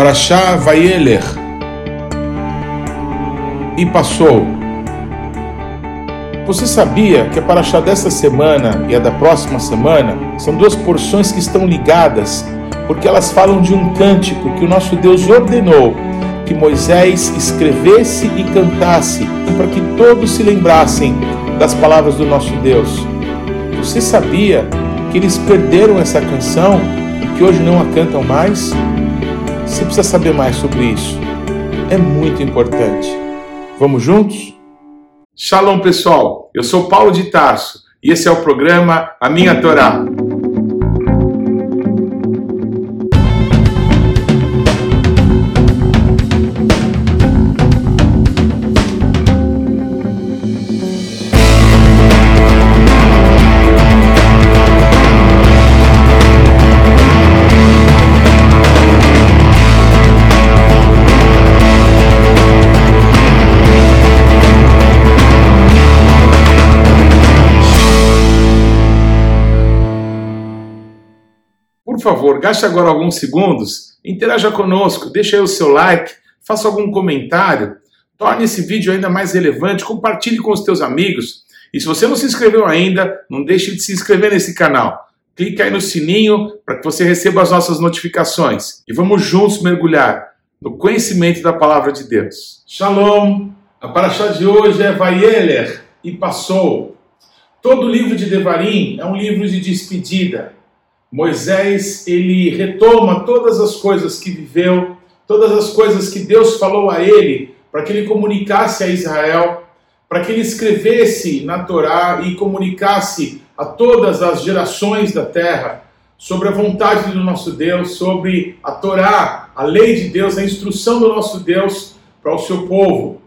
Parashá Vayeler e passou. Você sabia que a Parashá desta semana e a da próxima semana são duas porções que estão ligadas, porque elas falam de um cântico que o nosso Deus ordenou que Moisés escrevesse e cantasse para que todos se lembrassem das palavras do nosso Deus. Você sabia que eles perderam essa canção e que hoje não a cantam mais? Você precisa saber mais sobre isso. É muito importante. Vamos juntos? Shalom, pessoal. Eu sou Paulo de Tarso e esse é o programa A Minha Torá. Favor, gaste agora alguns segundos, interaja conosco, deixe aí o seu like, faça algum comentário, torne esse vídeo ainda mais relevante, compartilhe com os teus amigos. E se você não se inscreveu ainda, não deixe de se inscrever nesse canal. Clique aí no sininho para que você receba as nossas notificações. E vamos juntos mergulhar no conhecimento da palavra de Deus. Shalom! A paraxá de hoje é Vayeler e passou. Todo livro de Devarim é um livro de despedida Moisés, ele retoma todas as coisas que viveu, todas as coisas que Deus falou a ele, para que ele comunicasse a Israel, para que ele escrevesse na Torá e comunicasse a todas as gerações da terra sobre a vontade do nosso Deus, sobre a Torá, a lei de Deus, a instrução do nosso Deus para o seu povo.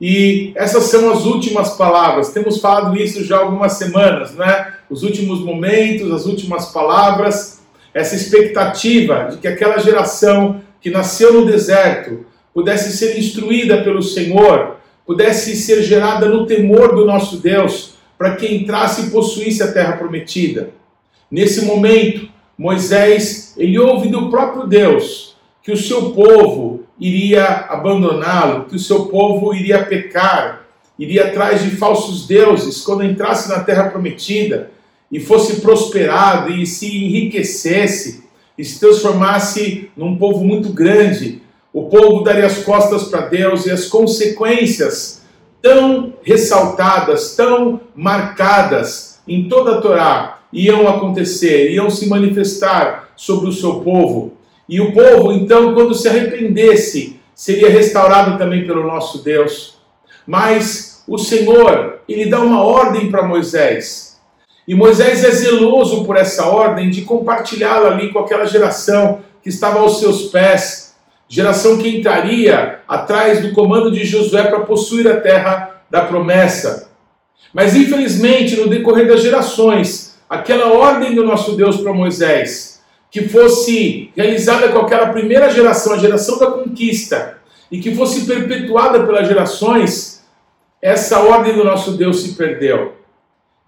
E essas são as últimas palavras. Temos falado isso já algumas semanas, né? Os últimos momentos, as últimas palavras, essa expectativa de que aquela geração que nasceu no deserto pudesse ser instruída pelo Senhor, pudesse ser gerada no temor do nosso Deus, para que entrasse e possuísse a terra prometida. Nesse momento, Moisés, ele ouve do próprio Deus que o seu povo iria abandoná-lo, que o seu povo iria pecar, iria atrás de falsos deuses quando entrasse na terra prometida e fosse prosperado e se enriquecesse e se transformasse num povo muito grande. O povo daria as costas para Deus e as consequências tão ressaltadas, tão marcadas em toda a Torá iam acontecer, iam se manifestar sobre o seu povo. E o povo, então, quando se arrependesse, seria restaurado também pelo nosso Deus. Mas o Senhor, ele dá uma ordem para Moisés. E Moisés é zeloso por essa ordem de compartilhá-la ali com aquela geração que estava aos seus pés, geração que entraria atrás do comando de Josué para possuir a terra da promessa. Mas infelizmente, no decorrer das gerações, aquela ordem do nosso Deus para Moisés que fosse realizada com aquela primeira geração, a geração da conquista, e que fosse perpetuada pelas gerações, essa ordem do nosso Deus se perdeu.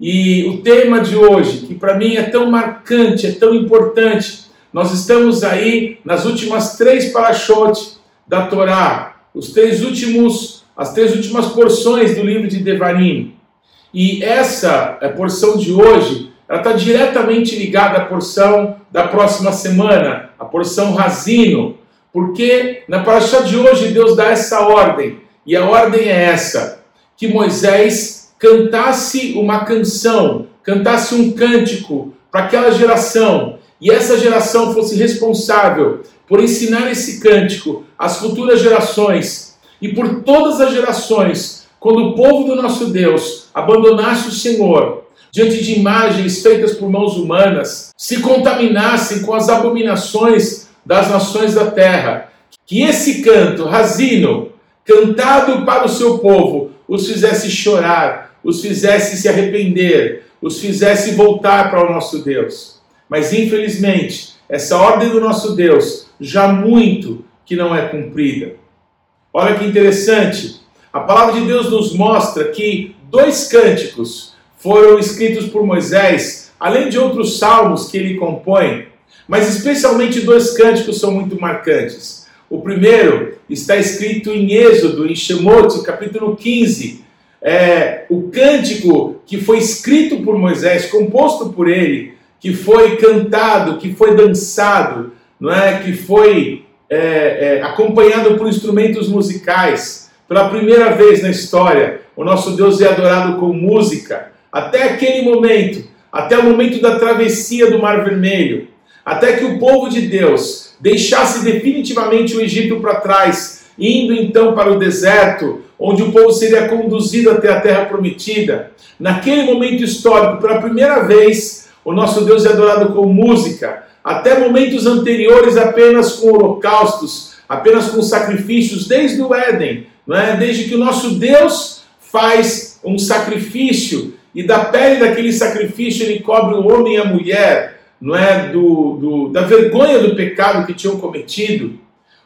E o tema de hoje, que para mim é tão marcante, é tão importante, nós estamos aí nas últimas três parashotes da Torá, os três últimos, as três últimas porções do livro de Devarim. E essa é porção de hoje ela está diretamente ligada à porção da próxima semana, a porção Razino, porque na paraxá de hoje Deus dá essa ordem, e a ordem é essa: que Moisés cantasse uma canção, cantasse um cântico para aquela geração, e essa geração fosse responsável por ensinar esse cântico às futuras gerações. E por todas as gerações, quando o povo do nosso Deus abandonasse o Senhor diante de imagens feitas por mãos humanas, se contaminassem com as abominações das nações da terra. Que esse canto, razino, cantado para o seu povo, os fizesse chorar, os fizesse se arrepender, os fizesse voltar para o nosso Deus. Mas infelizmente, essa ordem do nosso Deus já muito que não é cumprida. Olha que interessante, a palavra de Deus nos mostra que dois cânticos foram escritos por Moisés, além de outros salmos que ele compõe, mas especialmente dois cânticos são muito marcantes. O primeiro está escrito em Êxodo, em Shemot, capítulo 15. É, o cântico que foi escrito por Moisés, composto por ele, que foi cantado, que foi dançado, não é? que foi é, é, acompanhado por instrumentos musicais. Pela primeira vez na história, o nosso Deus é adorado com música. Até aquele momento, até o momento da travessia do Mar Vermelho, até que o povo de Deus deixasse definitivamente o Egito para trás, indo então para o deserto, onde o povo seria conduzido até a terra prometida. Naquele momento histórico, pela primeira vez, o nosso Deus é adorado com música. Até momentos anteriores, apenas com holocaustos, apenas com sacrifícios, desde o Éden, não é? desde que o nosso Deus faz um sacrifício e da pele daquele sacrifício ele cobre o homem e a mulher, não é do, do, da vergonha do pecado que tinham cometido.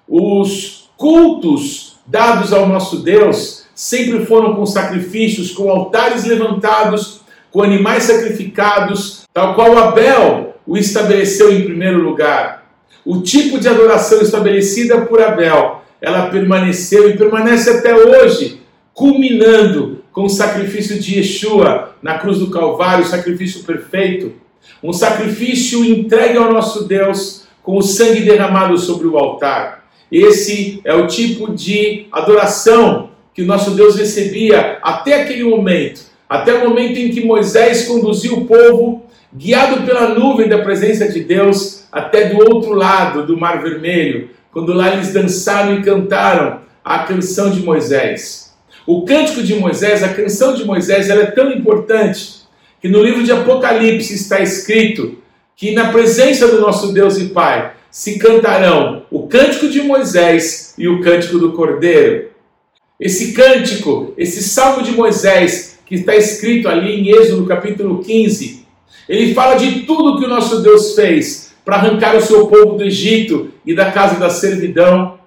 Os cultos dados ao nosso Deus sempre foram com sacrifícios, com altares levantados, com animais sacrificados, tal qual Abel o estabeleceu em primeiro lugar. O tipo de adoração estabelecida por Abel, ela permaneceu e permanece até hoje, culminando com o sacrifício de Yeshua na cruz do Calvário, o sacrifício perfeito, um sacrifício entregue ao nosso Deus com o sangue derramado sobre o altar. Esse é o tipo de adoração que o nosso Deus recebia até aquele momento, até o momento em que Moisés conduziu o povo, guiado pela nuvem da presença de Deus, até do outro lado do Mar Vermelho, quando lá eles dançaram e cantaram a canção de Moisés. O cântico de Moisés, a canção de Moisés, ela é tão importante que no livro de Apocalipse está escrito que na presença do nosso Deus e Pai se cantarão o cântico de Moisés e o cântico do Cordeiro. Esse cântico, esse salmo de Moisés, que está escrito ali em Êxodo capítulo 15, ele fala de tudo que o nosso Deus fez para arrancar o seu povo do Egito e da casa da servidão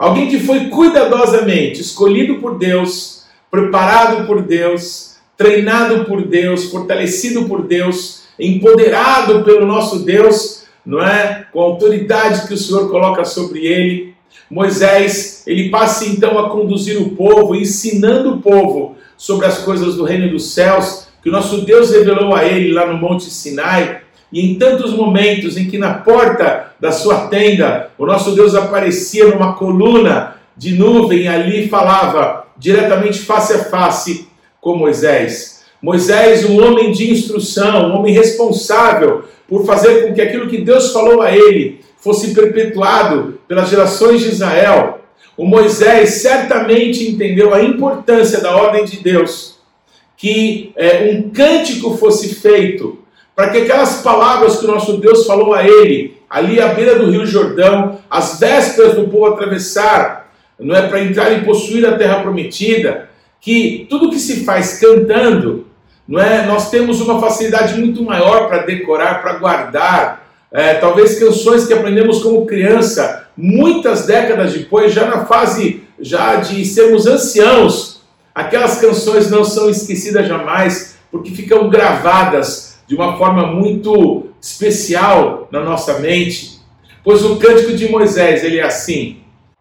Alguém que foi cuidadosamente escolhido por Deus, preparado por Deus, treinado por Deus, fortalecido por Deus, empoderado pelo nosso Deus, não é? Com a autoridade que o Senhor coloca sobre ele. Moisés, ele passa então a conduzir o povo, ensinando o povo sobre as coisas do reino dos céus, que o nosso Deus revelou a ele lá no Monte Sinai. E em tantos momentos em que na porta da sua tenda o nosso Deus aparecia numa coluna de nuvem e ali falava diretamente face a face com Moisés. Moisés, um homem de instrução, um homem responsável por fazer com que aquilo que Deus falou a ele fosse perpetuado pelas gerações de Israel. O Moisés certamente entendeu a importância da ordem de Deus, que é, um cântico fosse feito para que aquelas palavras que o nosso Deus falou a ele, ali à beira do Rio Jordão, às vésperas do povo atravessar, não é para entrar e possuir a terra prometida, que tudo que se faz cantando, não é? Nós temos uma facilidade muito maior para decorar, para guardar, é, talvez canções que aprendemos como criança, muitas décadas depois, já na fase já de sermos anciãos, aquelas canções não são esquecidas jamais, porque ficam gravadas de uma forma muito especial na nossa mente, pois o cântico de Moisés ele é assim: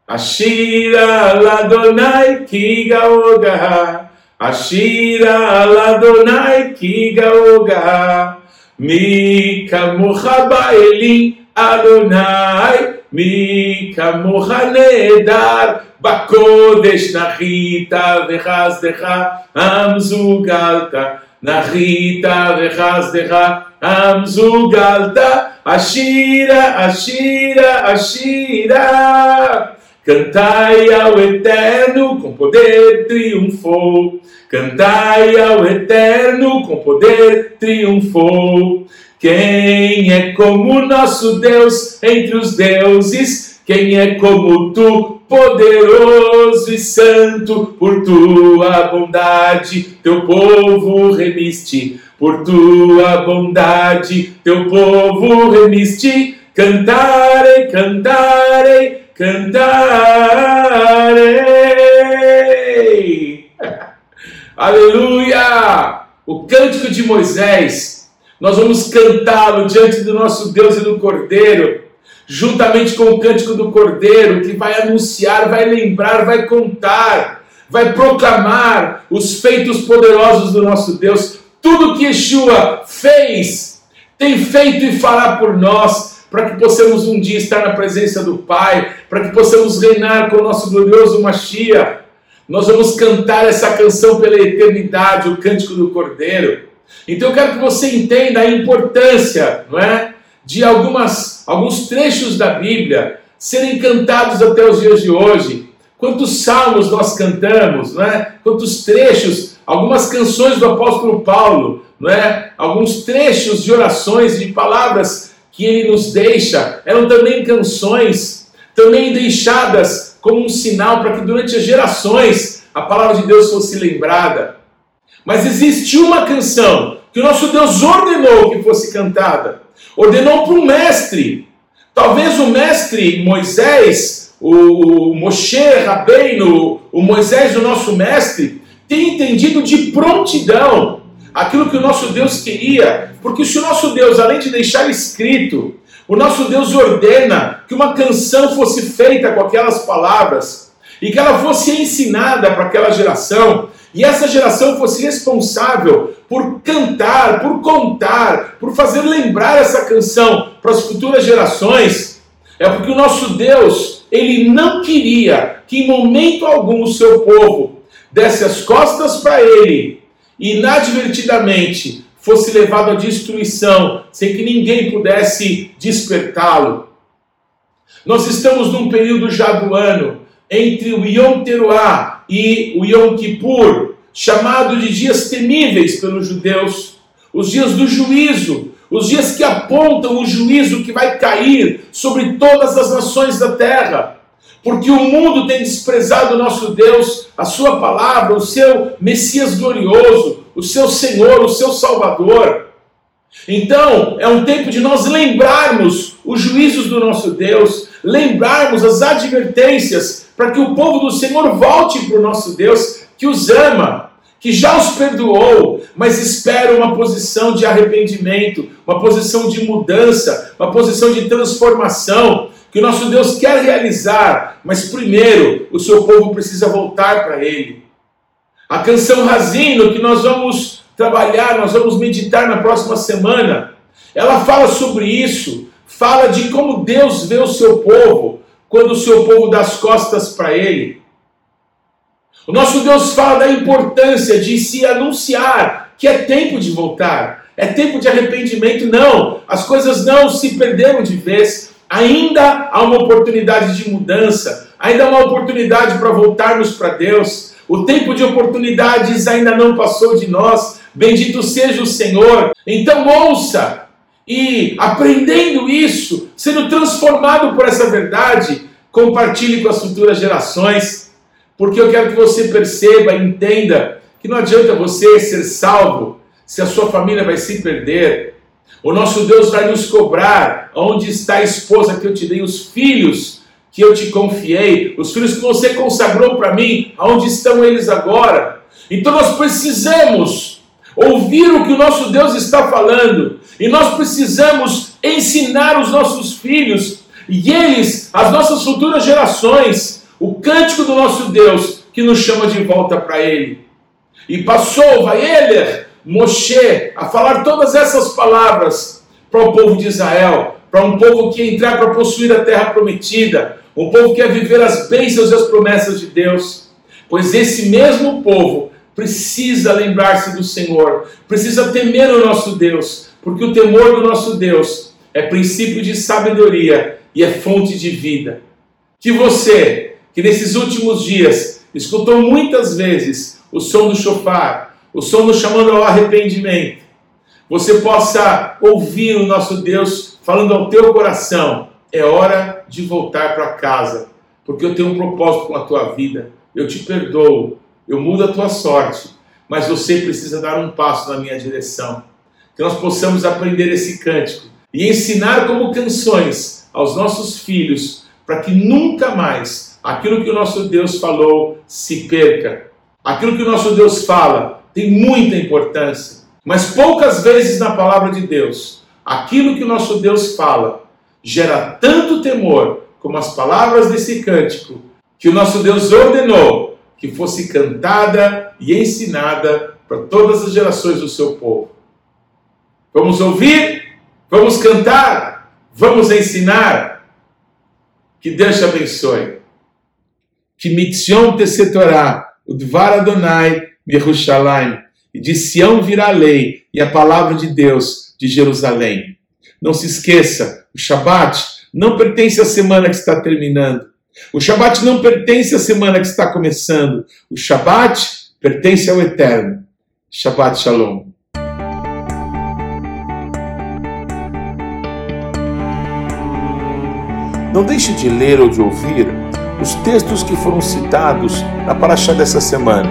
Ashira ladonai kigaoga, Ashira ladonai kigaoga, Mika muhaba eli Adonai, Mika muhanedar, Bakodesh nachita vechazdecha, Amzugalta, נחית וחסדך המזוגלת, עשירה, עשירה, עשירה. Cantai ao Eterno com poder triunfou. Cantai ao Eterno com poder triunfou. Quem é como nosso Deus entre os deuses? Quem é como tu, poderoso e santo, por tua bondade, teu povo remiste, por tua bondade, teu povo remiste, cantarei, cantarei, cantarei. Aleluia! O cântico de Moisés, nós vamos cantá-lo diante do nosso Deus e do Cordeiro juntamente com o cântico do Cordeiro, que vai anunciar, vai lembrar, vai contar, vai proclamar os feitos poderosos do nosso Deus. Tudo que Yeshua fez, tem feito e fará por nós, para que possamos um dia estar na presença do Pai, para que possamos reinar com o nosso glorioso Mashiach. Nós vamos cantar essa canção pela eternidade, o cântico do Cordeiro. Então eu quero que você entenda a importância, não é, de algumas alguns trechos da Bíblia serem cantados até os dias de hoje. Quantos salmos nós cantamos, não é? Quantos trechos, algumas canções do apóstolo Paulo, não é? Alguns trechos de orações, de palavras que ele nos deixa, eram também canções, também deixadas como um sinal para que durante as gerações a palavra de Deus fosse lembrada. Mas existe uma canção que o nosso Deus ordenou que fosse cantada. Ordenou para um mestre. Talvez o mestre Moisés, o Moshe Rabbeinu, o Moisés, o nosso mestre, tenha entendido de prontidão aquilo que o nosso Deus queria. Porque se o nosso Deus, além de deixar escrito, o nosso Deus ordena que uma canção fosse feita com aquelas palavras e que ela fosse ensinada para aquela geração, e essa geração fosse responsável por cantar, por contar, por fazer lembrar essa canção para as futuras gerações, é porque o nosso Deus, ele não queria que em momento algum o seu povo desse as costas para ele e inadvertidamente fosse levado à destruição, sem que ninguém pudesse despertá-lo. Nós estamos num período já do ano entre o Yom Teruah e o Yom Kippur, chamado de dias temíveis pelos judeus, os dias do juízo, os dias que apontam o juízo que vai cair sobre todas as nações da terra. Porque o mundo tem desprezado o nosso Deus, a sua palavra, o seu Messias glorioso, o seu Senhor, o seu Salvador. Então, é um tempo de nós lembrarmos os juízos do nosso Deus, lembrarmos as advertências para que o povo do Senhor volte para o nosso Deus, que os ama, que já os perdoou, mas espera uma posição de arrependimento, uma posição de mudança, uma posição de transformação, que o nosso Deus quer realizar, mas primeiro o seu povo precisa voltar para Ele. A canção Razino, que nós vamos trabalhar, nós vamos meditar na próxima semana, ela fala sobre isso, fala de como Deus vê o seu povo, quando o seu povo dá as costas para ele. O nosso Deus fala da importância de se anunciar que é tempo de voltar, é tempo de arrependimento. Não, as coisas não se perderam de vez, ainda há uma oportunidade de mudança, ainda há uma oportunidade para voltarmos para Deus. O tempo de oportunidades ainda não passou de nós. Bendito seja o Senhor. Então ouça, e aprendendo isso, sendo transformado por essa verdade, compartilhe com as futuras gerações, porque eu quero que você perceba, entenda que não adianta você ser salvo se a sua família vai se perder. O nosso Deus vai nos cobrar onde está a esposa que eu te dei, os filhos que eu te confiei, os filhos que você consagrou para mim, aonde estão eles agora? Então nós precisamos ouvir o que o nosso Deus está falando, e nós precisamos ensinar os nossos filhos e eles, as nossas futuras gerações, o cântico do nosso Deus que nos chama de volta para Ele. E passou, vai ele, Moshe, a falar todas essas palavras para o povo de Israel, para um povo que entrar para possuir a terra prometida, um povo que quer viver as bênçãos e as promessas de Deus. Pois esse mesmo povo precisa lembrar-se do Senhor, precisa temer o nosso Deus, porque o temor do nosso Deus é princípio de sabedoria e é fonte de vida. Que você, que nesses últimos dias escutou muitas vezes o som do chofar, o som do chamando ao arrependimento, você possa ouvir o nosso Deus falando ao teu coração: é hora de voltar para casa, porque eu tenho um propósito com a tua vida. Eu te perdoo, eu mudo a tua sorte, mas você precisa dar um passo na minha direção. Que nós possamos aprender esse cântico e ensinar como canções aos nossos filhos, para que nunca mais aquilo que o nosso Deus falou se perca. Aquilo que o nosso Deus fala tem muita importância, mas poucas vezes na palavra de Deus, aquilo que o nosso Deus fala gera tanto temor como as palavras desse cântico que o nosso Deus ordenou que fosse cantada e ensinada para todas as gerações do seu povo. Vamos ouvir, vamos cantar, vamos ensinar. Que Deus te abençoe. Que mitzion te setorá, o Adonai, Yerushalayim, e de Sião virá a lei e a palavra de Deus de Jerusalém. Não se esqueça, o Shabat não pertence à semana que está terminando. O Shabat não pertence à semana que está começando. O Shabat pertence ao Eterno. Shabbat Shalom. Não deixe de ler ou de ouvir os textos que foram citados na paraxá dessa semana.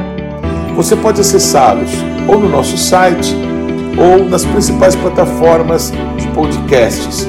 Você pode acessá-los ou no nosso site ou nas principais plataformas de podcasts.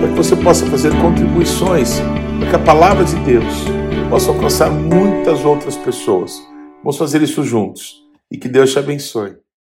para que você possa fazer contribuições para que a palavra de Deus possa alcançar muitas outras pessoas. Vamos fazer isso juntos e que Deus te abençoe.